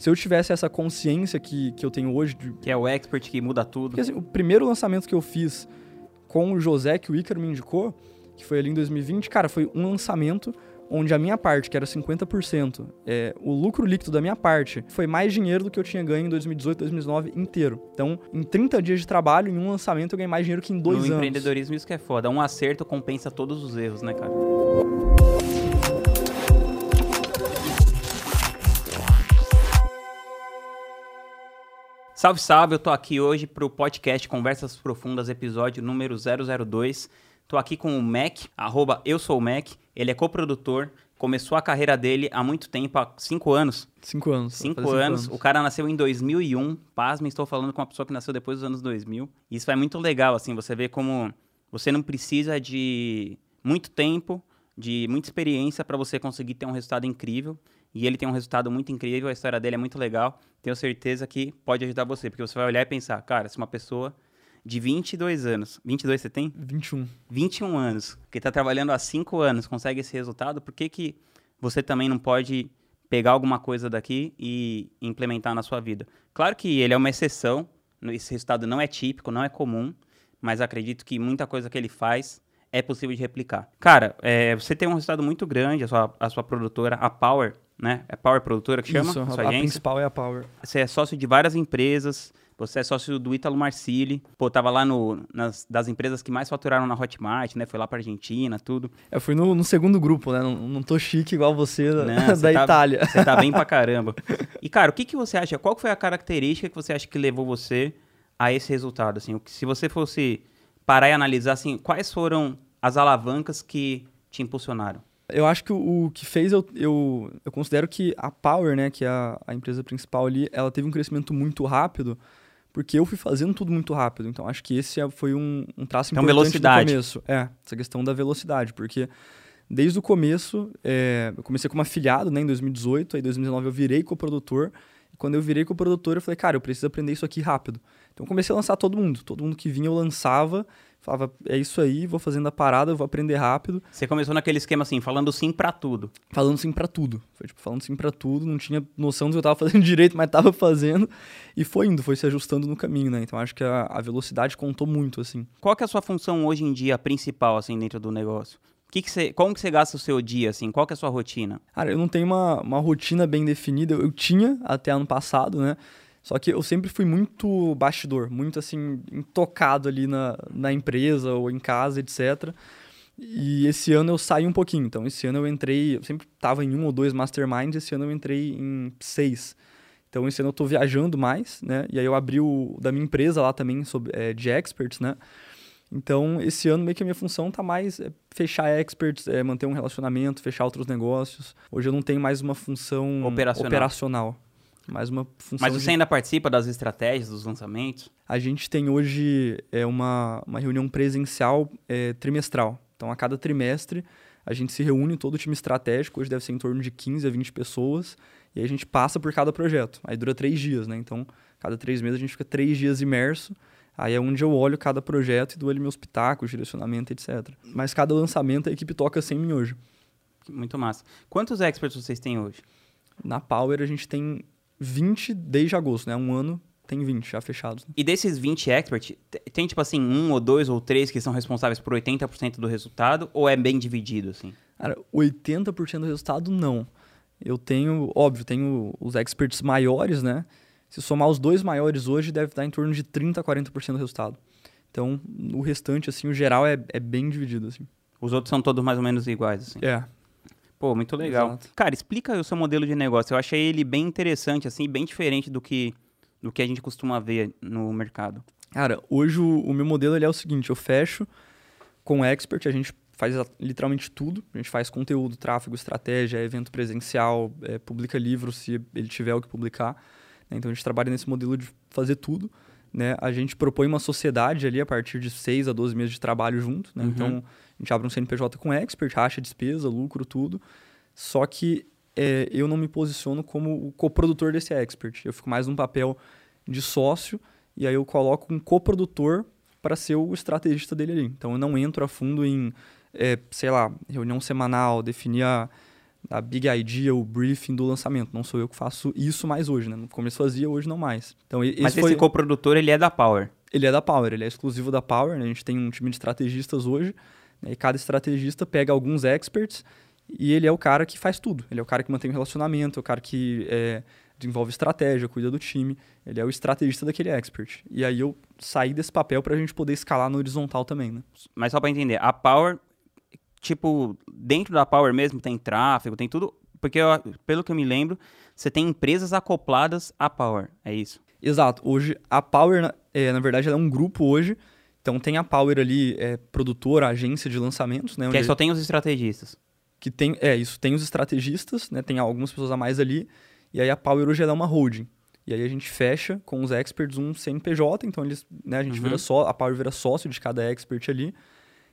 se eu tivesse essa consciência que, que eu tenho hoje. De... Que é o expert que muda tudo. Porque assim, o primeiro lançamento que eu fiz com o José, que o Ícaro me indicou, que foi ali em 2020, cara, foi um lançamento onde a minha parte, que era 50%, é, o lucro líquido da minha parte foi mais dinheiro do que eu tinha ganho em 2018, 2019 inteiro. Então, em 30 dias de trabalho, em um lançamento, eu ganhei mais dinheiro que em dois no anos. No empreendedorismo isso que é foda. Um acerto compensa todos os erros, né, cara? Salve, salve! Eu tô aqui hoje pro podcast Conversas Profundas, episódio número 002. Tô aqui com o Mac, arroba eu sou o Mac. Ele é coprodutor, começou a carreira dele há muito tempo, há cinco anos. Cinco anos. Cinco, cinco anos. O cara nasceu em 2001. Pasme, estou falando com uma pessoa que nasceu depois dos anos 2000. Isso é muito legal, assim, você vê como você não precisa de muito tempo, de muita experiência para você conseguir ter um resultado incrível. E ele tem um resultado muito incrível, a história dele é muito legal. Tenho certeza que pode ajudar você, porque você vai olhar e pensar, cara, se uma pessoa de 22 anos. 22 você tem? 21. 21 anos, que está trabalhando há 5 anos, consegue esse resultado, por que, que você também não pode pegar alguma coisa daqui e implementar na sua vida? Claro que ele é uma exceção, esse resultado não é típico, não é comum, mas acredito que muita coisa que ele faz é possível de replicar. Cara, é, você tem um resultado muito grande, a sua, a sua produtora, a Power, né? É Power Produtora que chama? Isso, a, a principal é a Power. Você é sócio de várias empresas, você é sócio do Ítalo Marcili. Pô, tava lá no, nas, das empresas que mais faturaram na Hotmart, né? Foi lá pra Argentina, tudo. Eu fui no, no segundo grupo, né? Não, não tô chique igual você da, não, da tá, Itália. Você tá bem pra caramba. E, cara, o que, que você acha? Qual foi a característica que você acha que levou você a esse resultado? Assim, se você fosse parar e analisar, assim, quais foram as alavancas que te impulsionaram? Eu acho que o, o que fez eu, eu, eu considero que a Power, né, que é a, a empresa principal ali, ela teve um crescimento muito rápido, porque eu fui fazendo tudo muito rápido. Então acho que esse é, foi um, um traço então, importante velocidade. do começo. É, essa questão da velocidade, porque desde o começo, é, eu comecei como afiliado né, em 2018, aí em 2019 eu virei coprodutor. E quando eu virei coprodutor, eu falei, cara, eu preciso aprender isso aqui rápido. Então comecei a lançar todo mundo. Todo mundo que vinha eu lançava Falava, é isso aí, vou fazendo a parada, vou aprender rápido. Você começou naquele esquema assim, falando sim para tudo. Falando sim para tudo. Foi tipo, falando sim para tudo, não tinha noção do que eu tava fazendo direito, mas tava fazendo. E foi indo, foi se ajustando no caminho, né? Então acho que a, a velocidade contou muito, assim. Qual que é a sua função hoje em dia principal, assim, dentro do negócio? Que que você, como que você gasta o seu dia, assim? Qual que é a sua rotina? Cara, eu não tenho uma, uma rotina bem definida. Eu tinha até ano passado, né? Só que eu sempre fui muito bastidor, muito assim, intocado ali na, na empresa ou em casa, etc. E esse ano eu saí um pouquinho. Então, esse ano eu entrei, eu sempre estava em um ou dois masterminds, esse ano eu entrei em seis. Então, esse ano eu estou viajando mais, né? E aí eu abri o da minha empresa lá também, sobre, é, de experts, né? Então, esse ano meio que a minha função tá mais é fechar experts, é manter um relacionamento, fechar outros negócios. Hoje eu não tenho mais uma função operacional. operacional mais uma função. Mas você de... ainda participa das estratégias, dos lançamentos? A gente tem hoje é, uma, uma reunião presencial é, trimestral. Então, a cada trimestre, a gente se reúne, todo o time estratégico, hoje deve ser em torno de 15 a 20 pessoas, e a gente passa por cada projeto. Aí dura três dias, né? Então, cada três meses a gente fica três dias imerso. Aí é onde eu olho cada projeto e dou ali meus pitacos, direcionamento, etc. Mas cada lançamento a equipe toca sem mim hoje. Muito massa. Quantos experts vocês têm hoje? Na Power a gente tem 20 desde agosto, né? Um ano tem 20 já fechados. E desses 20 experts, tem tipo assim, um ou dois ou três que são responsáveis por 80% do resultado ou é bem dividido assim? Cara, 80% do resultado não. Eu tenho, óbvio, tenho os experts maiores, né? Se somar os dois maiores hoje, deve dar em torno de 30 a 40% do resultado. Então, o restante, assim, o geral é, é bem dividido, assim. Os outros são todos mais ou menos iguais, assim? É, Pô, muito legal. Exato. Cara, explica o seu modelo de negócio. Eu achei ele bem interessante, assim, bem diferente do que, do que a gente costuma ver no mercado. Cara, hoje o, o meu modelo é o seguinte: eu fecho com o expert, a gente faz literalmente tudo. A gente faz conteúdo, tráfego, estratégia, evento presencial, é, publica livro se ele tiver o que publicar. Né? Então a gente trabalha nesse modelo de fazer tudo. Né? A gente propõe uma sociedade ali a partir de 6 a 12 meses de trabalho junto. Né? Uhum. Então a gente abre um CNPJ com expert, racha despesa, lucro, tudo. Só que é, eu não me posiciono como o coprodutor desse expert. Eu fico mais num papel de sócio e aí eu coloco um coprodutor para ser o estrategista dele ali. Então eu não entro a fundo em, é, sei lá, reunião semanal, definir a, a big idea, o briefing do lançamento. Não sou eu que faço isso mais hoje, né? No começo fazia, hoje não mais. Então, esse Mas foi... esse coprodutor, ele é da Power. Ele é da Power, ele é exclusivo da Power, né? A gente tem um time de estrategistas hoje, né? e cada estrategista pega alguns experts e ele é o cara que faz tudo. Ele é o cara que mantém o relacionamento, é o cara que é, desenvolve estratégia, cuida do time. Ele é o estrategista daquele expert. E aí eu saí desse papel para a gente poder escalar no horizontal também, né? Mas só para entender, a Power, tipo, dentro da Power mesmo tem tráfego, tem tudo. Porque, eu, pelo que eu me lembro, você tem empresas acopladas à Power, é isso? Exato. Hoje, a Power, é, na verdade, ela é um grupo hoje. Então, tem a Power ali, é, produtora, agência de lançamentos, né? Que aí só tem os estrategistas. Que tem, é, isso. Tem os estrategistas, né? Tem algumas pessoas a mais ali. E aí, a Power hoje é uma holding. E aí, a gente fecha com os experts um CNPJ. Então, eles, né, a gente Uhum. vira só, a Power vira sócio de cada expert ali.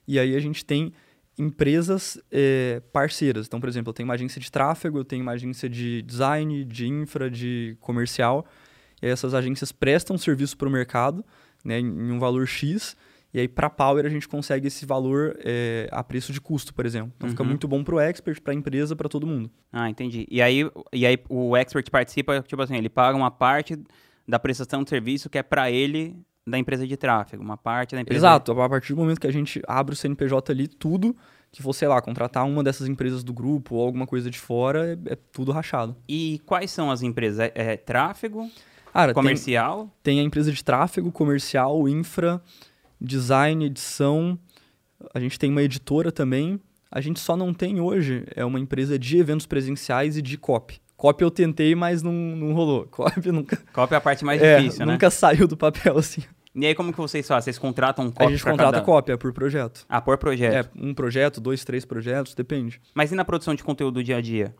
E aí, a gente tem empresas é, parceiras. Então, por exemplo, eu tenho uma agência de tráfego, eu tenho uma agência de design, de infra, de comercial. E aí essas agências prestam serviço para o mercado né, em um valor X. E aí, para Power, a gente consegue esse valor é, a preço de custo, por exemplo. Então, fica Uhum. muito bom para o expert, para a empresa, para todo mundo. Ah, entendi. E aí, e aí o expert participa, tipo assim, ele paga uma parte da prestação de serviço que é para ele da empresa de tráfego, uma parte da empresa. Exato. A partir do momento que a gente abre o CNPJ ali, tudo que for, sei lá, contratar uma dessas empresas do grupo ou alguma coisa de fora, é, é tudo rachado. E quais são as empresas? É, é tráfego, Cara, tem, comercial? tem a empresa de tráfego, comercial, infra, design, edição. A gente tem uma editora também. A gente só não tem hoje é uma empresa de eventos presenciais e de copy. Copy eu tentei, mas não, não rolou. Copy nunca, que é a parte mais é, difícil, né? nunca saiu do papel assim. E aí como que vocês fazem? Vocês contratam um copy a gente contrata cada... cópia por projeto. Ah, por projeto. É, um projeto, dois, três projetos, depende. Mas e na produção de conteúdo do dia a dia?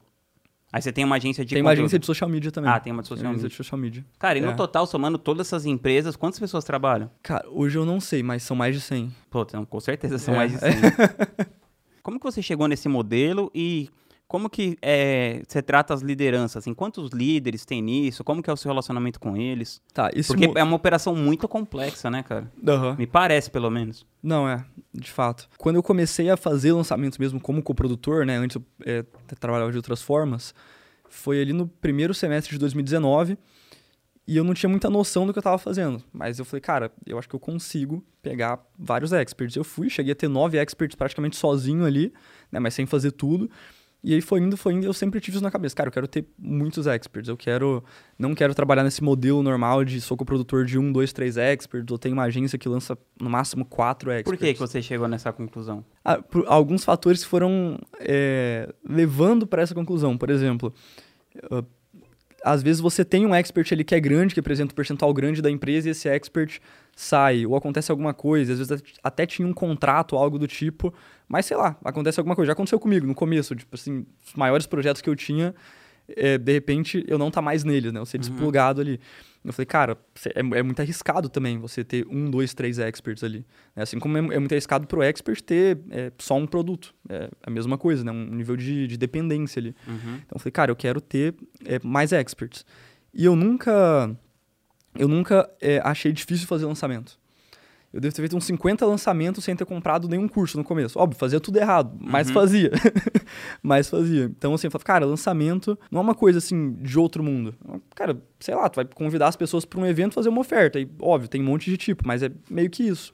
Aí você tem uma agência de tem uma conteúdo. agência de social media também. Ah, tem uma de social Tem uma agência media. de social media. Cara, e no É. total, somando todas essas empresas, quantas pessoas trabalham? Cara, hoje eu não sei, mas são mais de 100. Pô, então, com certeza são É. mais de 100. como que você chegou nesse modelo e como que é, você trata as lideranças? Assim, quantos líderes tem nisso? Como que é o seu relacionamento com eles? Tá, esse Porque é uma operação muito complexa, né, cara? Aham. Me parece, pelo menos. Não, é, de fato. Quando eu comecei a fazer lançamentos mesmo como coprodutor, né? Antes eu é, trabalhava de outras formas, foi ali no primeiro semestre de 2019 e eu não tinha muita noção do que eu estava fazendo. Mas eu falei, cara, eu acho que eu consigo pegar vários experts. Eu fui, cheguei a ter nove experts praticamente sozinho ali, né? Mas sem fazer tudo. E aí foi indo, foi indo, eu sempre tive isso na cabeça. Cara, eu quero ter muitos experts. Eu quero. Não quero trabalhar nesse modelo normal de sou coprodutor de um, dois, três experts. Eu tenho uma agência que lança no máximo quatro experts. Por que, que você chegou nessa conclusão? Ah, alguns fatores foram é, levando para essa conclusão. Por exemplo, ah, às vezes você tem um expert ali que é grande, que apresenta um percentual grande da empresa e esse expert sai, ou acontece alguma coisa, às vezes até tinha um contrato, algo do tipo, mas sei lá, acontece alguma coisa. Já aconteceu comigo no começo, tipo assim, os maiores projetos que eu tinha, é, de repente eu não tá mais neles, né? Eu ser desplugado ali. Eu falei, cara, é, é muito arriscado também você ter um, dois, três experts ali. né? Assim como é, é muito arriscado pro expert ter é, só um produto. É a mesma coisa, né? Um nível de, de dependência ali. Uhum. Então eu falei, cara, eu quero ter é, mais experts. E eu nunca. Eu nunca é, achei difícil fazer lançamento. Eu devo ter feito uns 50 lançamentos sem ter comprado nenhum curso no começo. Óbvio, fazia tudo errado, mas Uhum. fazia. mas fazia. Então, assim, eu falei, cara, lançamento não é uma coisa assim de outro mundo. Cara, sei lá, tu vai convidar as pessoas para um evento fazer uma oferta. E, óbvio, tem um monte de tipo, mas é meio que isso.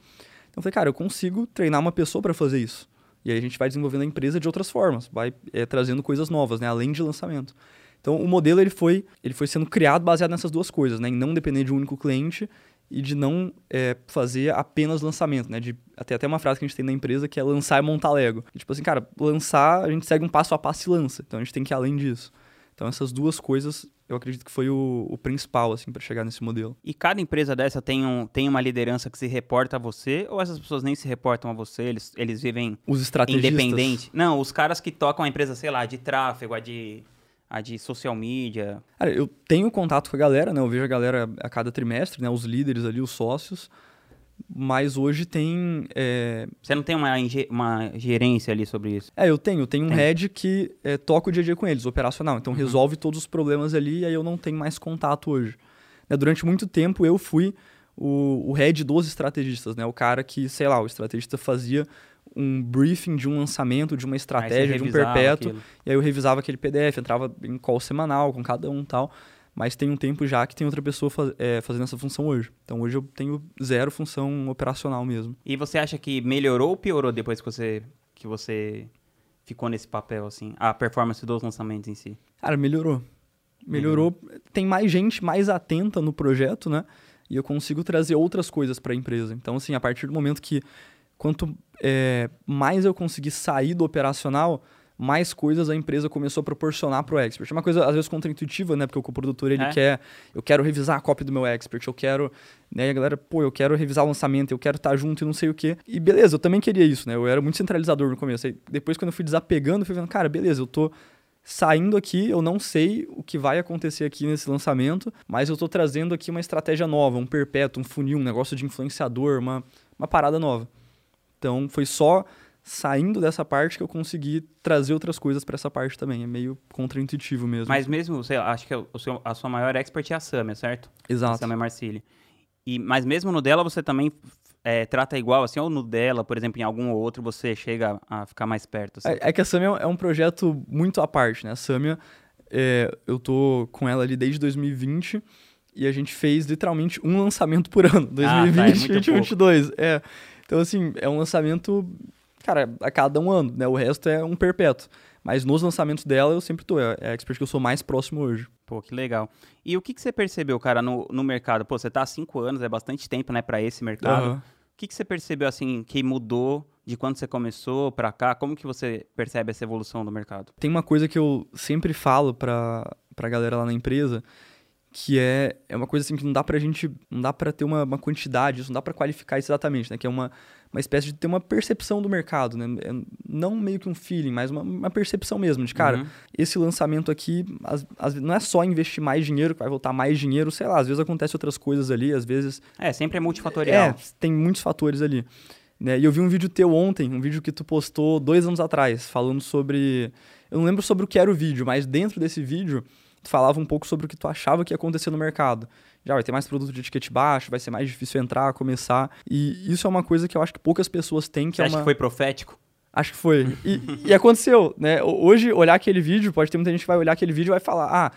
Então, eu falei, cara, eu consigo treinar uma pessoa para fazer isso. E aí a gente vai desenvolvendo a empresa de outras formas, vai é, trazendo coisas novas, né? Além de lançamento. Então, o modelo ele foi, ele foi sendo criado baseado nessas duas coisas, né? Em não depender de um único cliente e de não é, fazer apenas lançamento, né? De, até até uma frase que a gente tem na empresa que é lançar e montar Lego. E, tipo assim, cara, lançar, a gente segue um passo a passo e lança. Então, a gente tem que ir além disso. Então, essas duas coisas, eu acredito que foi o, o principal, assim, para chegar nesse modelo. E cada empresa dessa tem, um, tem uma liderança que se reporta a você ou essas pessoas nem se reportam a você? Eles, eles vivem Os estrategistas... independente? Não, os caras que tocam a empresa, sei lá, de tráfego, a de, a de social media. Cara, eu tenho contato com a galera, né? Eu vejo a galera a cada trimestre, né? Os líderes ali, os sócios. Mas hoje tem. É, Você não tem uma, uma gerência ali sobre isso? é, eu tenho. Eu tenho um Tem. head que é, toca o dia a dia com eles, operacional. Então resolve todos os problemas ali e aí eu não tenho mais contato hoje. Né, Durante muito tempo eu fui o, o head dos estrategistas, né? O cara que, sei lá, o estrategista fazia um briefing de um lançamento, de uma estratégia, de um perpétuo. Aquilo. E aí eu revisava aquele PDF, entrava em call semanal com cada um e tal. Mas tem um tempo já que tem outra pessoa faz, é, fazendo essa função hoje. Então hoje eu tenho zero função operacional mesmo. E você acha que melhorou ou piorou depois que você, que você ficou nesse papel, assim? A performance dos lançamentos em si? Cara, melhorou. Melhorou. Uhum. Tem mais gente mais atenta no projeto, né? E eu consigo trazer outras coisas para a empresa. Então, assim, a partir do momento que quanto é, mais eu conseguir sair do operacional, mais coisas a empresa começou a proporcionar para o expert. É uma coisa, às vezes, contraintuitiva, né? Porque o produtor ele é. quer, eu quero revisar a cópia do meu expert, eu quero, né? E a galera, pô, eu quero revisar o lançamento, eu quero estar tá junto e não sei o quê. E beleza, eu também queria isso, né? Eu era muito centralizador no começo. Aí, depois, quando eu fui desapegando, eu fui vendo, cara, beleza, eu tô saindo aqui, eu não sei o que vai acontecer aqui nesse lançamento, mas eu estou trazendo aqui uma estratégia nova, um perpétuo, um funil, um negócio de influenciador, uma, uma parada nova. Então, foi só saindo dessa parte que eu consegui trazer outras coisas para essa parte também. É meio contraintuitivo mesmo. Mas mesmo, sei lá, acho que o seu, a sua maior expert é a Samia, certo? Exato. A Samia Marcili. E, mas mesmo no dela você também é, trata igual, assim, ou no dela, por exemplo, em algum ou outro, você chega a ficar mais perto? Assim? É, é, que a Samia é um projeto muito à parte, né? A Samia, é, eu tô com ela ali desde 2020 e a gente fez literalmente um lançamento por ano, 2020 ah, tá, é 2022. É. Então, assim, é um lançamento cara, a cada um ano, né? O resto é um perpétuo. Mas nos lançamentos dela eu sempre tô. É, é a expert que eu sou mais próximo hoje. Pô, que legal. E o que, que você percebeu, cara, no, no mercado? Pô, você tá há cinco anos, é bastante tempo, né, para esse mercado. Uhum. O que, que você percebeu, assim, que mudou de quando você começou para cá? Como que você percebe essa evolução do mercado? Tem uma coisa que eu sempre falo pra, pra galera lá na empresa, que é, é uma coisa assim que não dá pra gente, não dá pra ter uma, uma quantidade, isso não dá pra qualificar isso exatamente, né? Que é uma, uma espécie de ter uma percepção do mercado, né? É, não meio que um feeling, mas uma, uma percepção mesmo, de cara, uhum. esse lançamento aqui, as, as, não é só investir mais dinheiro que vai voltar mais dinheiro, sei lá, às vezes acontece outras coisas ali, às vezes... É, sempre é multifatorial. É, tem muitos fatores ali. Né? E eu vi um vídeo teu ontem, um vídeo que tu postou dois anos atrás, falando sobre... Eu não lembro sobre o que era o vídeo, mas dentro desse vídeo falava um pouco sobre o que tu achava que ia acontecer no mercado. Já vai ter mais produto de etiquete baixo, vai ser mais difícil entrar, começar. E isso é uma coisa que eu acho que poucas pessoas têm. Que Você é acha uma... que foi profético? Acho que foi. E, e, aconteceu, né? Hoje, olhar aquele vídeo, pode ter muita gente que vai olhar aquele vídeo e vai falar, ah,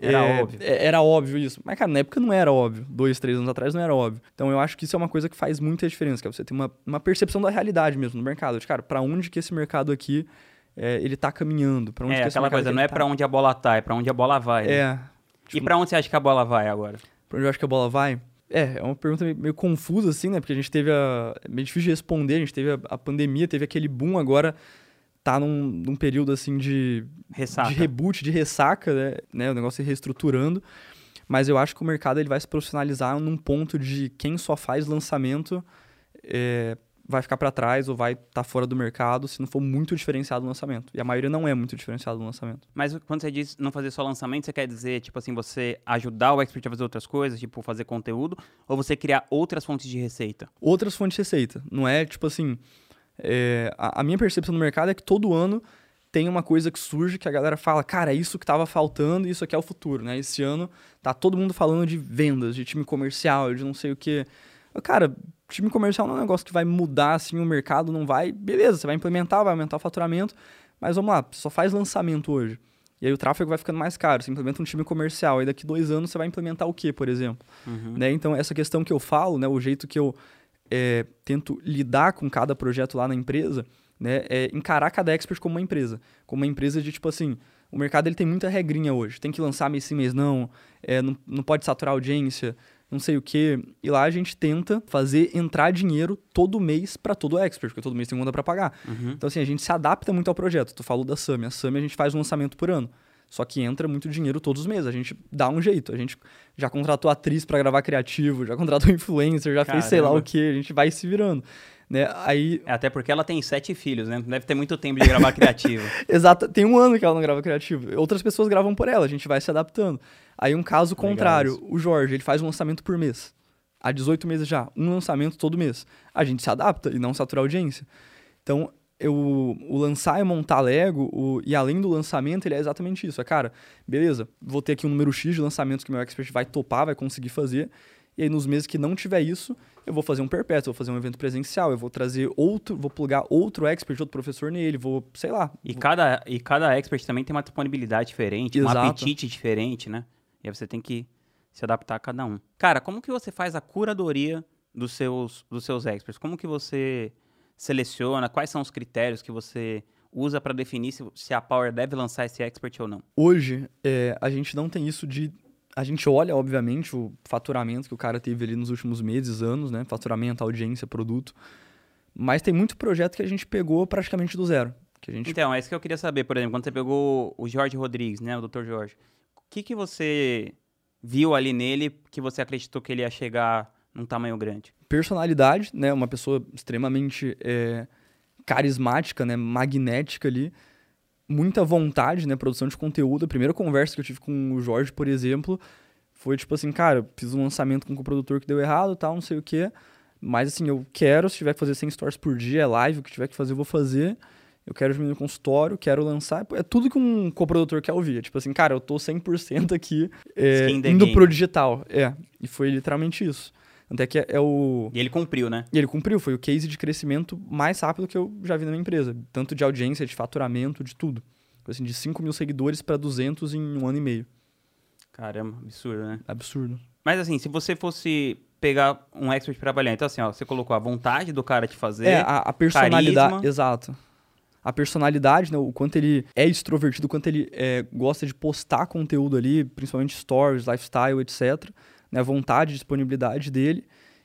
era é, óbvio. É, era óbvio isso. Mas, cara, na época não era óbvio. Dois, três anos atrás não era óbvio. Então, eu acho que isso é uma coisa que faz muita diferença, que é você ter uma, uma percepção da realidade mesmo no mercado. De, cara, para onde que esse mercado aqui é, ele tá caminhando? Pra onde é, que aquela coisa, não é tá? para onde a bola tá, é para onde a bola vai. Né? É. Tipo, e para onde você acha que a bola vai agora? Pra onde eu acho que a bola vai? É, é uma pergunta meio, meio confusa, assim, né? Porque a gente teve a. É meio difícil de responder, a gente teve a, a pandemia, teve aquele boom agora tá num, num, período assim de ressaca. de reboot, de ressaca, né? né? O negócio se reestruturando. Mas eu acho que o mercado ele vai se profissionalizar num ponto de quem só faz lançamento é, vai ficar para trás ou vai estar tá fora do mercado se não for muito diferenciado no lançamento. E a maioria não é muito diferenciado no lançamento. Mas quando você diz não fazer só lançamento, você quer dizer, tipo assim, você ajudar o expert a fazer outras coisas, tipo fazer conteúdo, ou você criar outras fontes de receita? Outras fontes de receita. Não é, tipo assim, é, a, a minha percepção no mercado é que todo ano tem uma coisa que surge que a galera fala, cara, é isso que estava faltando e isso aqui é o futuro, né? Esse ano tá todo mundo falando de vendas, de time comercial, de não sei o que. Cara, time comercial não é um negócio que vai mudar assim o mercado, não vai. Beleza, você vai implementar, vai aumentar o faturamento, mas vamos lá, só faz lançamento hoje. E aí o tráfego vai ficando mais caro. Você implementa um time comercial, aí daqui dois anos você vai implementar o quê, por exemplo? Uhum. Né? Então, essa questão que eu falo, né, o jeito que eu é, tento lidar com cada projeto lá na empresa, né, é encarar cada expert como uma empresa. Como uma empresa de tipo assim, o mercado ele tem muita regrinha hoje. Tem que lançar mês sim, mês não, é, não, não pode saturar a audiência, não sei o que. E lá a gente tenta fazer entrar dinheiro todo mês para todo expert, porque todo mês tem conta para pagar. Uhum. Então, assim, a gente se adapta muito ao projeto. Tu falou da SAMI. A SAMI a gente faz um lançamento por ano. Só que entra muito dinheiro todos os meses. A gente dá um jeito. A gente já contratou atriz para gravar criativo, já contratou influencer, já Caramba. fez sei lá o que. A gente vai se virando. Né? Aí... É, até porque ela tem sete filhos, né? Deve ter muito tempo de gravar criativo. Exato. Tem um ano que ela não grava criativo. Outras pessoas gravam por ela. A gente vai se adaptando. Aí um caso contrário, o Jorge, ele faz um lançamento por mês. Há 18 meses já, um lançamento todo mês. A gente se adapta e não satura a audiência. Então, eu, o lançar e montar Lego, o, e além do lançamento, ele é exatamente isso. É, cara, beleza, vou ter aqui um número X de lançamentos que meu expert vai topar, vai conseguir fazer. E aí, nos meses que não tiver isso, eu vou fazer um perpétuo, vou fazer um evento presencial, eu vou trazer outro, vou plugar outro expert, outro professor nele, vou, sei lá. E vou- cada, e cada expert também tem uma disponibilidade diferente, um Exato. apetite diferente, né? E aí você tem que se adaptar a cada um. Cara, como que você faz a curadoria dos seus, dos seus experts? Como que você seleciona? Quais são os critérios que você usa para definir se, se a Power deve lançar esse expert ou não? Hoje, é, a gente não tem isso de. A gente olha, obviamente, o faturamento que o cara teve ali nos últimos meses, anos, né? Faturamento, audiência, produto. Mas tem muito projeto que a gente pegou praticamente do zero. Que a gente Então, é isso que eu queria saber, por exemplo, quando você pegou o Jorge Rodrigues, né, o Dr. Jorge, o que, que você viu ali nele que você acreditou que ele ia chegar num tamanho grande? personalidade, né? Uma pessoa extremamente é, carismática, né? Magnética ali. Muita vontade, né? Produção de conteúdo. A primeira conversa que eu tive com o Jorge, por exemplo, foi tipo assim, cara, eu fiz um lançamento com o produtor que deu errado, tal, não sei o quê. Mas assim, eu quero, se tiver que fazer 100 stories por dia, é live, o que tiver que fazer, eu vou fazer. Eu quero diminuir o consultório, quero lançar. É tudo que um coprodutor quer ouvir. É tipo assim, cara, eu tô 100% aqui é, indo game. pro digital. É, e foi literalmente isso. Até que é, é o... E ele cumpriu, né? E ele cumpriu, foi o case de crescimento mais rápido que eu já vi na minha empresa. Tanto de audiência, de faturamento, de tudo. Assim, de 5 mil seguidores para 200 em um ano e meio. Caramba, absurdo, né? Absurdo. Mas assim, se você fosse pegar um expert pra trabalhar, então assim, ó, você colocou a vontade do cara te fazer. É, a, a personalidade. carisma. Exato. A personalidade, né, o quanto ele é extrovertido, o quanto ele é, gosta de postar conteúdo ali, principalmente stories, lifestyle, etc. Né, vontade, disponibilidade dele.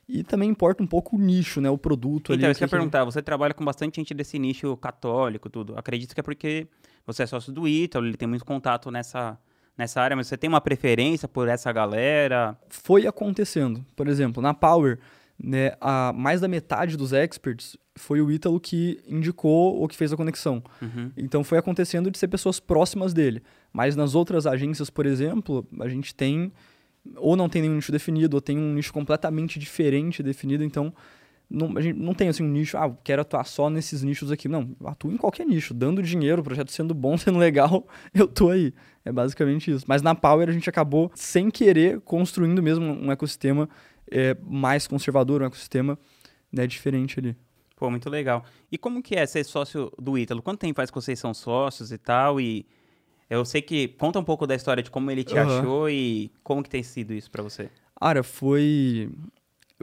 E também importa um pouco o nicho, né, o produto ali. Então, o isso que eu ia que que- perguntar, você trabalha com bastante gente desse nicho católico, tudo. Acredito que é porque você é sócio do Ítalo, ele tem muito contato nessa, nessa área, mas você tem uma preferência por essa galera? foi acontecendo. Por exemplo, na Power, né, a, mais da metade dos experts foi o Ítalo que indicou ou que fez a conexão. Uhum. Então foi acontecendo de ser pessoas próximas dele. Mas nas outras agências, por exemplo, a gente tem ou não tem nenhum nicho definido, ou tem um nicho completamente diferente definido, então não, a gente não tem assim um nicho, ah, quero atuar só nesses nichos aqui. Não, atuo em qualquer nicho, dando dinheiro, o projeto sendo bom, sendo legal, eu tô aí. É basicamente isso. Mas na Power a gente acabou, sem querer, construindo mesmo um ecossistema é, mais conservador, um ecossistema né, diferente ali. Pô, muito legal. E como que é ser sócio do Ítalo? Quanto tempo faz que vocês são sócios e tal? E eu sei que conta um pouco da história de como ele te Aham. achou e como que tem sido isso pra você. Cara, foi.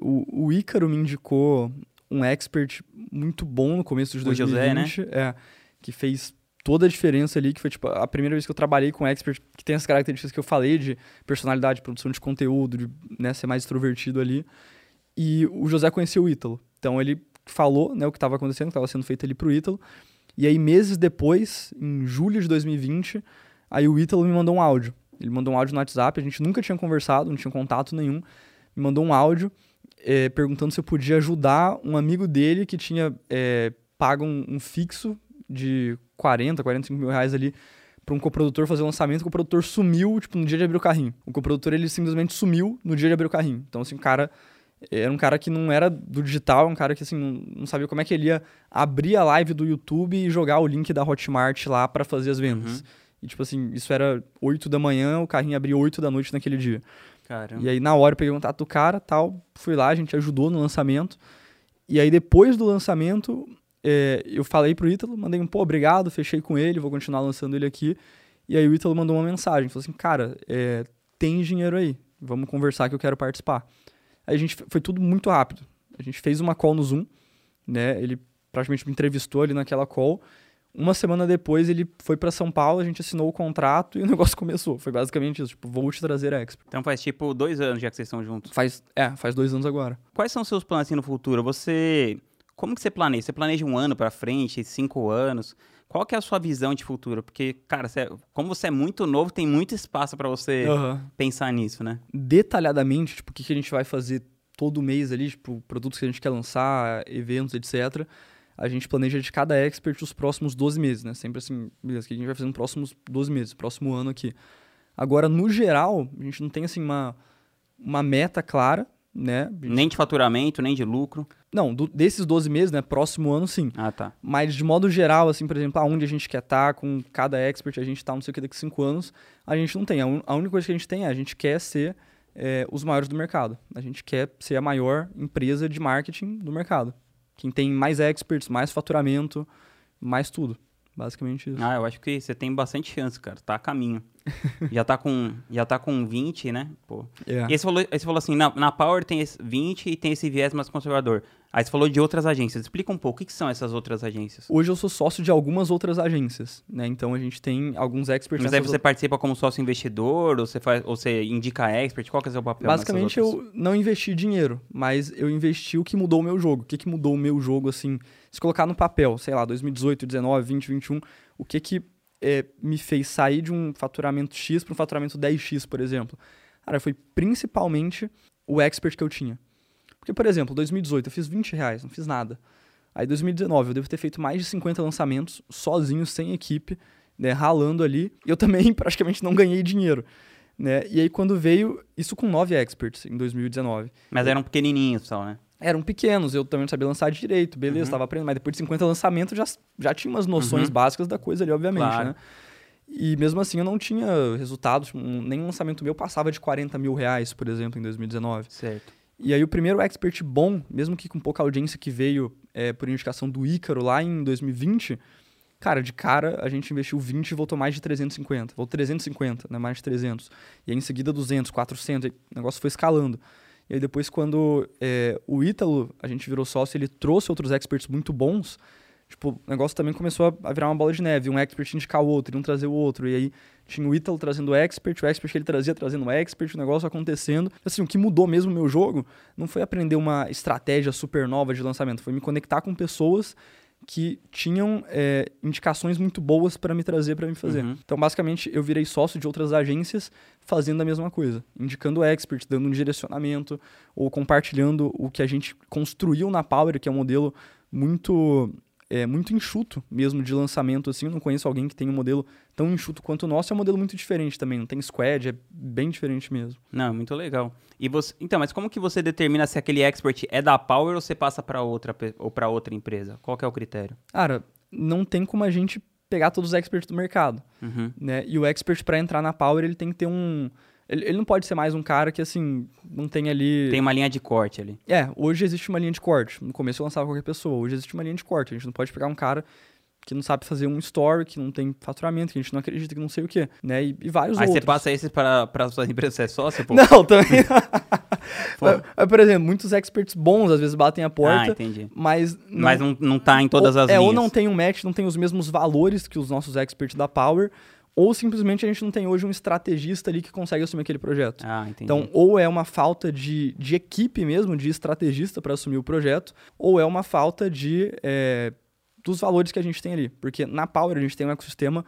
O, o Ícaro me indicou um expert muito bom no começo de O José, 2020. É, que fez toda a diferença ali, que foi tipo a primeira vez que eu trabalhei com um expert que tem as características que eu falei de personalidade, produção de conteúdo, de né, ser mais extrovertido ali. E o José conheceu o Ítalo. Então ele falou né, o que estava acontecendo, que estava sendo feito ali pro Ítalo. E aí, meses depois, em julho de 2020, aí o Ítalo me mandou um áudio. Ele mandou um áudio no WhatsApp, a gente nunca tinha conversado, não tinha contato nenhum. Me mandou um áudio eh, perguntando se eu podia ajudar um amigo dele que tinha eh, pago um, um fixo de 40, 45 mil reais ali para um coprodutor fazer o lançamento. O coprodutor sumiu, tipo, no dia de abrir o carrinho. O coprodutor, ele simplesmente sumiu no dia de abrir o carrinho. Então, assim, o cara era um cara que não era do digital, um cara que, assim, não, não sabia como é que ele ia abrir a live do YouTube e jogar o link da Hotmart lá para fazer as vendas. Uhum. E, tipo assim, isso era 8 da manhã, o carrinho abria 8 da noite naquele dia. Caramba. E aí, na hora, eu peguei o contato do cara, tal, fui lá, a gente ajudou no lançamento. E aí, depois do lançamento, é, eu falei pro Ítalo, mandei um, pô, obrigado, fechei com ele, vou continuar lançando ele aqui. E aí, o Ítalo mandou uma mensagem, falou assim, cara, é, tem dinheiro aí, vamos conversar que eu quero participar. Aí, a gente, foi tudo muito rápido. A gente fez uma call no Zoom, né, ele praticamente me entrevistou ali naquela call. Uma semana depois, ele foi para São Paulo, a gente assinou o contrato e o negócio começou. Foi basicamente isso, tipo, vou te trazer a Expo. Então faz tipo dois anos já que vocês estão juntos. Faz, é, faz dois anos agora. Quais são os seus planos assim no futuro? Você. Como que você planeja? Você planeja um ano pra frente, cinco anos? Qual que é a sua visão de futuro? Porque, cara, você é- como você é muito novo, tem muito espaço pra você Aham. pensar nisso, né? Detalhadamente, tipo, o que, que a gente vai fazer todo mês ali, tipo, produtos que a gente quer lançar, eventos, etc. A gente planeja de cada expert os próximos 12 meses, né? Sempre assim, beleza, o que a gente vai fazer nos próximos 12 meses, próximo ano aqui. Agora, no geral, a gente não tem, assim, uma, uma meta clara, né? Nem de faturamento, nem de lucro. Não, do- desses 12 meses, né? Próximo ano, sim. Ah, tá. Mas de modo geral, assim, por exemplo, aonde a gente quer estar, com cada expert, a gente tá não sei o que daqui a cinco anos, a gente não tem. A, un- a única coisa que a gente tem é a gente quer ser é, os maiores do mercado. A gente quer ser a maior empresa de marketing do mercado. Quem tem mais experts, mais faturamento, mais tudo. Basicamente isso. Ah, eu acho que você tem bastante chance, cara. Tá a caminho. já, tá com, já tá com 20, né? Pô. É. E aí você falou, aí você falou assim, na, na Power tem esse 20 e tem esse viés mais conservador. Aí você falou de outras agências. Explica um pouco, o que, que são essas outras agências? Hoje eu sou sócio de algumas outras agências, né? Então a gente tem alguns experts Mas aí você participa como sócio investidor, ou você, faz, ou você indica expert? Qual que é o seu papel Basicamente, outras? eu não investi dinheiro, mas eu investi o que mudou o meu jogo. O que, que mudou o meu jogo, assim, se colocar no papel, sei lá, 2018, 19, 20, 21, o que que é, me fez sair de um faturamento X para um faturamento 10X, por exemplo? Cara, foi principalmente o expert que eu tinha. Porque, por exemplo, 2018 eu fiz 20 reais, não fiz nada. Aí 2019 eu devo ter feito mais de 50 lançamentos, sozinho, sem equipe, né, ralando ali. E eu também praticamente não ganhei dinheiro. Né? E aí quando veio, isso com 9 experts em 2019. Mas eram pequenininhos só, né? Eram pequenos, eu também não sabia lançar direito, beleza, Uhum. tava aprendendo, mas depois de 50 lançamentos já, já tinha umas noções Uhum. básicas da coisa ali, obviamente, Claro. né? E mesmo assim eu não tinha resultados, um- nenhum lançamento meu passava de 40 mil reais, por exemplo, em 2019. Certo. E aí o primeiro expert bom, mesmo que com pouca audiência que veio é, por indicação do Ícaro lá em 2020, cara, de cara a gente investiu 20 e voltou mais de 350. Voltou 350, né? Mais de 300. E aí em seguida 200, 400, aí o negócio foi escalando. E aí depois quando é, o Ítalo, a gente virou sócio, ele trouxe outros experts muito bons, tipo, o negócio também começou a- virar uma bola de neve. Um expert indicar o outro, e um trazer o outro. E aí tinha o Ítalo trazendo o expert, o expert que ele trazia trazendo expert, o negócio acontecendo. Assim, o que mudou mesmo o meu jogo não foi aprender uma estratégia super nova de lançamento, foi me conectar com pessoas que tinham é, indicações muito boas para me trazer para me fazer. Uhum. Então, basicamente, eu virei sócio de outras agências fazendo a mesma coisa, indicando expert, dando um direcionamento ou compartilhando o que a gente construiu na Power, que é um modelo muito é, muito enxuto mesmo de lançamento assim. Eu não conheço alguém que tenha um modelo tão enxuto quanto o nosso. É um modelo muito diferente também. Não tem squad, é bem diferente mesmo. Não, muito legal. E você, então, mas como que você determina se aquele expert é da Power ou você passa para outra ou para outra empresa? Qual é o critério? Cara, não tem como a gente pegar todos os experts do mercado. Uhum. né? E o expert para entrar na Power, ele tem que ter um ele, ele não pode ser mais um cara que assim não tem ali Tem uma linha de corte ali. É, hoje existe uma linha de corte. No começo eu lançava qualquer pessoa, hoje existe uma linha de corte. A gente não pode pegar um cara que não sabe fazer um story, que não tem faturamento, que a gente não acredita, que não sei o quê, né? E, e vários Aí você outros. passa esses para para sua empresa, você é sócio, pô? Não, também. Mas, por exemplo, muitos experts bons às vezes batem a Ah, porta, entendi. mas não, Mas não, não tá em todas ou, as é, linhas. ou não tem um match, não tem os mesmos valores que os nossos experts da Power, ou simplesmente a gente não tem hoje um estrategista ali que consegue assumir aquele projeto. Ah, entendi. Então, ou é uma falta de, de equipe mesmo, de estrategista para assumir o projeto, ou é uma falta de é, dos valores que a gente tem ali. Porque na Power a gente tem um ecossistema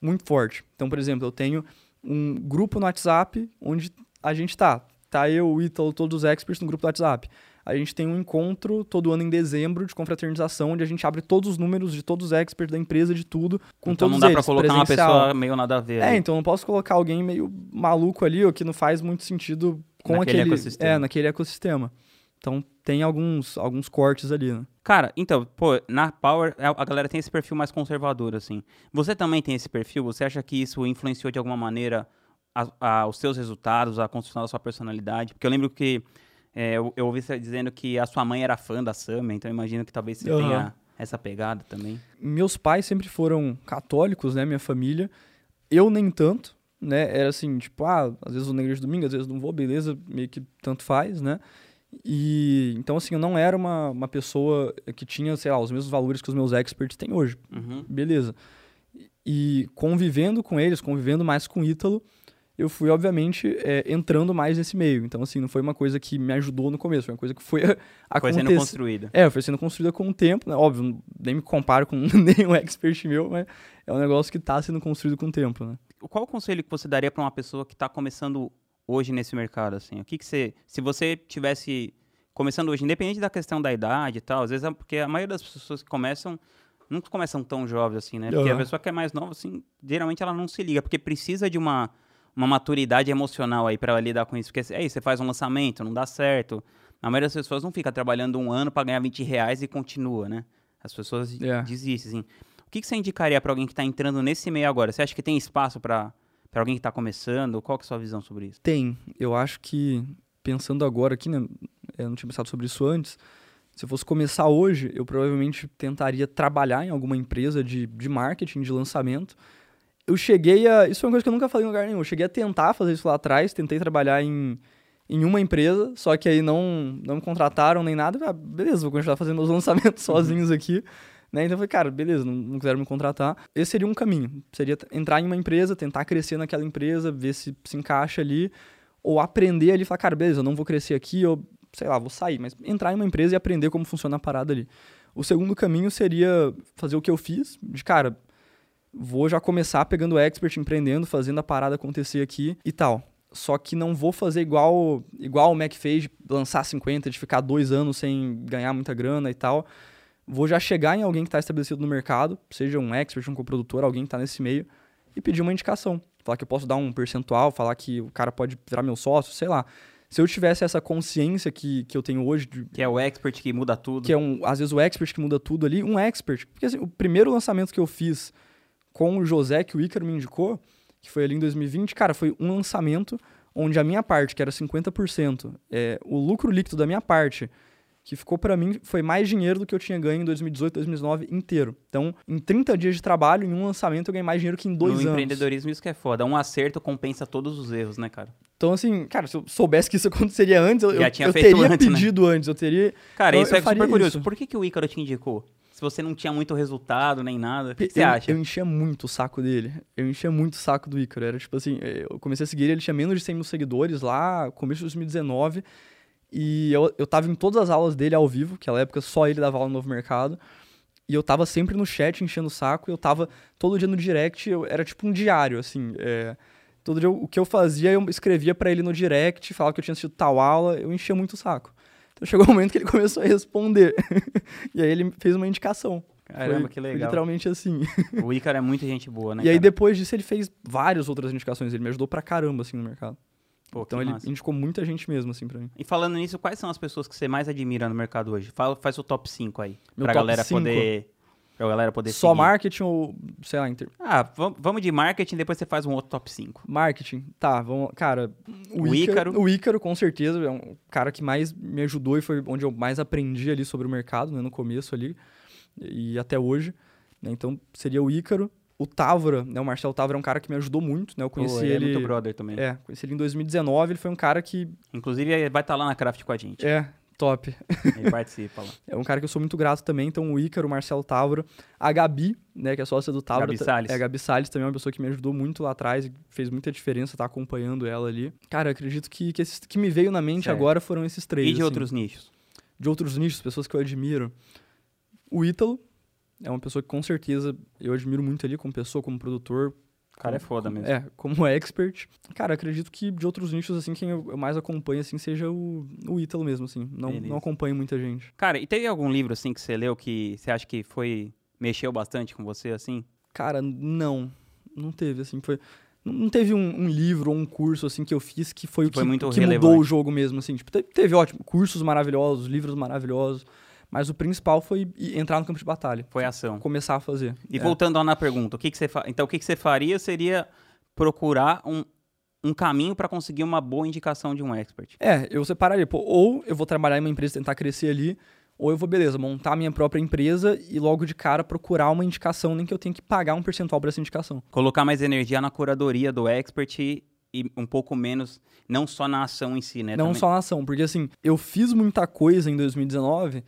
muito forte. Então, por exemplo, eu tenho um grupo no WhatsApp onde a gente tá. Tá eu, o Ítalo, todos os experts no grupo do WhatsApp. A gente tem um encontro todo ano em dezembro de confraternização, onde a gente abre todos os números de todos os experts da empresa, de tudo, com então todos não dá eles. pra colocar uma presencial. pessoa meio nada a ver. É, ali. então não posso colocar alguém meio maluco ali, ou que não faz muito sentido com Naquele aquele ecossistema. É, naquele ecossistema. Então tem alguns, alguns cortes ali, né? Cara, então, pô, na Power a a galera tem esse perfil mais conservador, assim. Você também tem esse perfil? Você acha que isso influenciou de alguma maneira a- a- os seus resultados, a construção da sua personalidade? Porque eu lembro que é, eu, eu ouvi você dizendo que a sua mãe era fã da Summer, então eu imagino que talvez você Aham. tenha essa pegada também. Meus pais sempre foram católicos, né? Minha família. Eu nem tanto, né? Era assim, tipo, ah, às vezes vou na igreja domingo, às vezes não vou, beleza, meio que tanto faz, né? E então, assim, eu não era uma, uma pessoa que tinha, sei lá, os mesmos valores que os meus experts têm hoje. Uhum. beleza. E convivendo com eles, convivendo mais com o Ítalo, eu fui, obviamente, é, entrando mais nesse meio. Então, assim, não foi uma coisa que me ajudou no começo, foi uma coisa que foi Foi acontecendo. sendo construída. É, foi sendo construída com o tempo, né? Óbvio, nem me comparo com nenhum expert meu, mas é um negócio que está sendo construído com o tempo, né? Qual o conselho que você daria para uma pessoa que está começando hoje nesse mercado, assim? O que, que você, se você tivesse começando hoje, independente da questão da idade e tal, às vezes é porque a maioria das pessoas que começam não começam tão jovens assim, né? Porque a Aham. pessoa que é mais nova, assim, geralmente ela não se liga, porque precisa de uma, uma maturidade emocional aí para lidar com isso. Porque aí você faz um lançamento, não dá certo. A maioria das pessoas não fica trabalhando um ano para ganhar 20 reais e continua, né? As pessoas É. desistem, assim. O que, que você indicaria para alguém que está entrando nesse meio agora? Você acha que tem espaço para Para alguém que está começando, qual que é a sua visão sobre isso? Tem. Eu acho que, pensando agora aqui, né, eu não tinha pensado sobre isso antes, se eu fosse começar hoje, eu provavelmente tentaria trabalhar em alguma empresa de, de marketing, de lançamento. Eu cheguei a. Isso é uma coisa que eu nunca falei em lugar nenhum. Eu cheguei a tentar fazer isso lá atrás, tentei trabalhar em, em uma empresa, só que aí não, não me contrataram nem nada. Ah, beleza, vou continuar fazendo os lançamentos uhum. sozinhos aqui. Né? Então eu falei, cara, beleza, não, não quiseram me contratar. Esse seria um caminho. Seria entrar em uma empresa, tentar crescer naquela empresa, ver se se encaixa ali, ou aprender ali e falar, cara, beleza, eu não vou crescer aqui, eu, sei lá, vou sair, mas entrar em uma empresa e aprender como funciona a parada ali. O segundo caminho seria fazer o que eu fiz, de cara, vou já começar pegando expert, empreendendo, fazendo a parada acontecer aqui e tal. Só que não vou fazer igual, igual o Mac fez, de lançar 50, de ficar dois anos sem ganhar muita grana e tal vou já chegar em alguém que está estabelecido no mercado, seja um expert, um coprodutor, alguém que está nesse meio, e pedir uma indicação. Falar que eu posso dar um percentual, falar que o cara pode virar meu sócio, sei lá. Se eu tivesse essa consciência que, que eu tenho hoje. De, que é o expert que muda tudo. Que é, um, às vezes, o expert que muda tudo ali. Um expert. Porque assim, o primeiro lançamento que eu fiz com o José, que o Ícaro me indicou, que foi ali em 2020, cara, foi um lançamento onde a minha parte, que era 50%, é, o lucro líquido da minha parte que ficou para mim foi mais dinheiro do que eu tinha ganho em 2018, 2019 inteiro. Então, em 30 dias de trabalho, em um lançamento, eu ganhei mais dinheiro que em dois no anos. No empreendedorismo isso que é foda. Um acerto compensa todos os erros, né, cara? Então, assim, cara, se eu soubesse que isso aconteceria antes, eu, Já tinha eu, feito teria antes, né? pedido né? antes, eu teria... Cara, isso é super curioso. Por que, que o Ícaro te indicou? Se você não tinha muito resultado nem nada, o que, que você acha? Eu enchia muito o saco dele. Eu enchia muito o saco do Ícaro. Era tipo assim, eu comecei a seguir ele, ele tinha menos de 100 mil seguidores lá, começo de 2019. E eu, eu tava em todas as aulas dele ao vivo, que naquela época só ele dava aula no Novo Mercado. E eu tava sempre no chat enchendo o saco, e eu tava todo dia no direct, eu, era tipo um diário, assim. É, todo dia o que eu fazia, eu escrevia para ele no direct, falava que eu tinha assistido tal aula, eu enchia muito o saco. Então chegou o um momento que ele começou a responder. e aí ele fez uma indicação. Caramba, foi, que legal. Literalmente assim. O Ícaro é muita gente boa, né? E cara? aí depois disso ele fez várias outras indicações, ele me ajudou pra caramba, assim, no mercado. Pô, então ele massa. indicou muita gente mesmo, assim, pra mim. E falando nisso, quais são as pessoas que você mais admira no mercado hoje? Fala, faz o top 5 aí. Meu pra galera cinco. poder. Pra galera poder Só seguir. marketing ou, sei lá, inter... Ah, vamos de marketing, depois você faz um outro top 5. Marketing, tá, vamos. Cara, o, o Ícaro, Ícaro. O Ícaro, com certeza, é um cara que mais me ajudou e foi onde eu mais aprendi ali sobre o mercado, né, no começo ali. E até hoje. Né, então, seria o Ícaro o Távora, né, o Marcelo Távora é um cara que me ajudou muito, né? Eu conheci oh, ele, ele. É muito brother também. É, conheci ele em 2019, ele foi um cara que. Inclusive, vai estar tá lá na Craft com a gente. É, top. Ele participa lá. é um cara que eu sou muito grato também. Então, o Ícaro, o Marcelo Távora, a Gabi, né, que é sócia do Távora. Gabi Salles. É, a Gabi Salles também é uma pessoa que me ajudou muito lá atrás e fez muita diferença estar tá acompanhando ela ali. Cara, acredito que, que, esses, que me veio na mente certo. agora foram esses três. E de assim. outros nichos? De outros nichos, pessoas que eu admiro. O Ítalo, é uma pessoa que com certeza eu admiro muito ali como pessoa, como produtor. O cara é foda mesmo. É, como expert. Cara, acredito que de outros nichos, assim, quem eu mais acompanho, assim, seja o, o Ítalo mesmo, assim. Não, não acompanho muita gente. Cara, e teve algum livro, assim, que você leu que você acha que foi... Mexeu bastante com você, assim? Cara, não. Não teve, assim, foi... Não teve um, um livro ou um curso, assim, que eu fiz que foi o que, que mudou o jogo mesmo, assim. Tipo, teve, teve, ótimo, cursos maravilhosos, livros maravilhosos. Mas o principal foi entrar no campo de batalha. Foi a ação. Começar a fazer. E é. voltando na pergunta, o que, que você fa... então o que, que você faria seria procurar um, um caminho para conseguir uma boa indicação de um expert. É, eu separaria. Pô, ou eu vou trabalhar em uma empresa tentar crescer ali, ou eu vou, beleza, montar a minha própria empresa e logo de cara procurar uma indicação, nem que eu tenha que pagar um percentual para essa indicação. Colocar mais energia na curadoria do expert e, e um pouco menos, não só na ação em si, né? Não Também. só na ação, porque assim, eu fiz muita coisa em 2019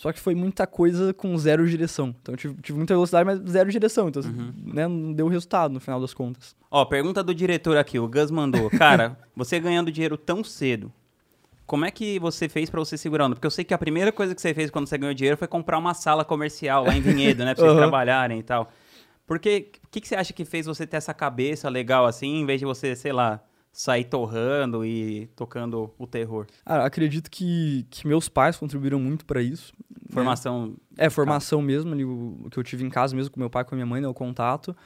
só que foi muita coisa com zero direção. Então eu tive, tive muita velocidade, mas zero direção. Então, uhum. né, não deu resultado no final das contas. Ó, pergunta do diretor aqui, o Gus mandou. Cara, você ganhando dinheiro tão cedo, como é que você fez para você segurando? Porque eu sei que a primeira coisa que você fez quando você ganhou dinheiro foi comprar uma sala comercial lá em Vinhedo, né? Pra vocês uhum. trabalharem e tal. Porque o que, que você acha que fez você ter essa cabeça legal assim, em vez de você, sei lá, sair torrando e tocando o terror? Ah, acredito que, que meus pais contribuíram muito para isso. Né? Formação. Né? É, formação mesmo, ali, o, o, que eu tive em casa mesmo com meu pai, com a minha mãe, né, o contato.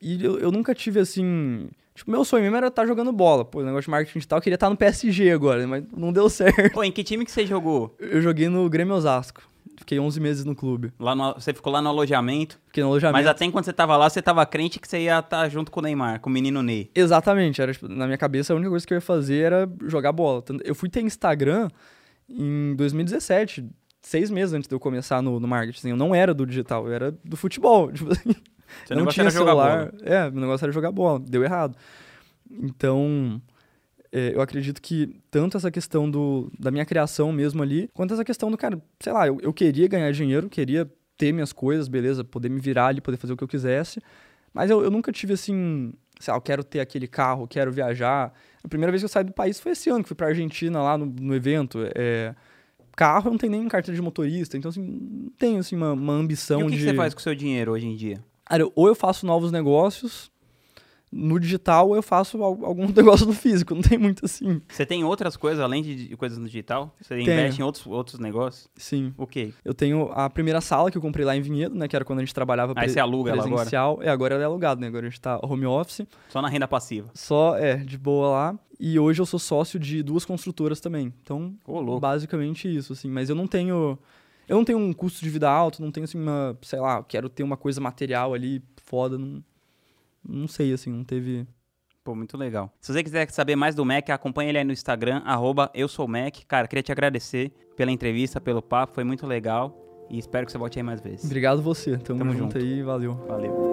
E eu, eu nunca tive assim. Tipo, meu sonho mesmo era estar tá jogando bola. Pô, o negócio de marketing digital, eu queria estar tá no PSG agora, mas não deu certo. Pô, em que time que você jogou? Eu joguei no Grêmio Osasco. Fiquei 11 meses no clube. Lá no- você ficou lá no alojamento, Fiquei no alojamento. mas até enquanto você tava lá, você tava crente que você ia estar junto com o Neymar, com o menino Ney. Exatamente. Era, tipo, na minha cabeça, a única coisa que eu ia fazer era jogar bola. Eu fui ter Instagram em 2017, seis meses antes de eu começar no, no marketing. Eu não era do digital, eu era do futebol. Tipo assim, Você não tinha celular. bola. É, meu negócio era jogar bola. Deu errado. Então, é, eu acredito que tanto essa questão do, da minha criação mesmo ali, quanto essa questão do, cara, sei lá, eu, eu queria ganhar dinheiro, queria ter minhas coisas, beleza, poder me virar ali, poder fazer o que eu quisesse. Mas eu, eu nunca tive assim, sei lá, eu quero ter aquele carro, quero viajar. A primeira vez que eu saí do país foi esse ano, que fui pra Argentina lá no, no evento. É, carro eu não tenho nem carteira de motorista, então assim, não tenho assim uma, uma ambição E o que, que de... você faz com o seu dinheiro hoje em dia? Cara, ou eu faço novos negócios no digital, eu faço al- algum negócio no físico. Não tem muito assim. Você tem outras coisas além de coisas no digital? Você Tenho. investe em outros, outros negócios? Sim. O quê? Eu tenho a primeira sala que eu comprei lá em Vinhedo, né? Que era quando a gente trabalhava Aí você aluga ela agora? presencial. É, agora ela é alugada, né? Agora a gente tá home office. Só na renda passiva. Só, é, de boa lá. E hoje eu sou sócio de duas construtoras também. Então, louco. basicamente isso, assim. Mas eu não tenho... Eu não tenho um custo de vida alto, não tenho, assim, uma... Sei lá, quero ter uma coisa material ali foda. Não, não sei, assim, não teve... Pô, muito legal. Se você quiser saber mais do Mac, acompanha ele aí no Instagram, arroba eu sou Mac. Cara, queria te agradecer pela entrevista, pelo papo, foi muito legal. E espero que você volte aí mais vezes. Obrigado você. Tamo, Tamo junto junto. aí, valeu. Valeu.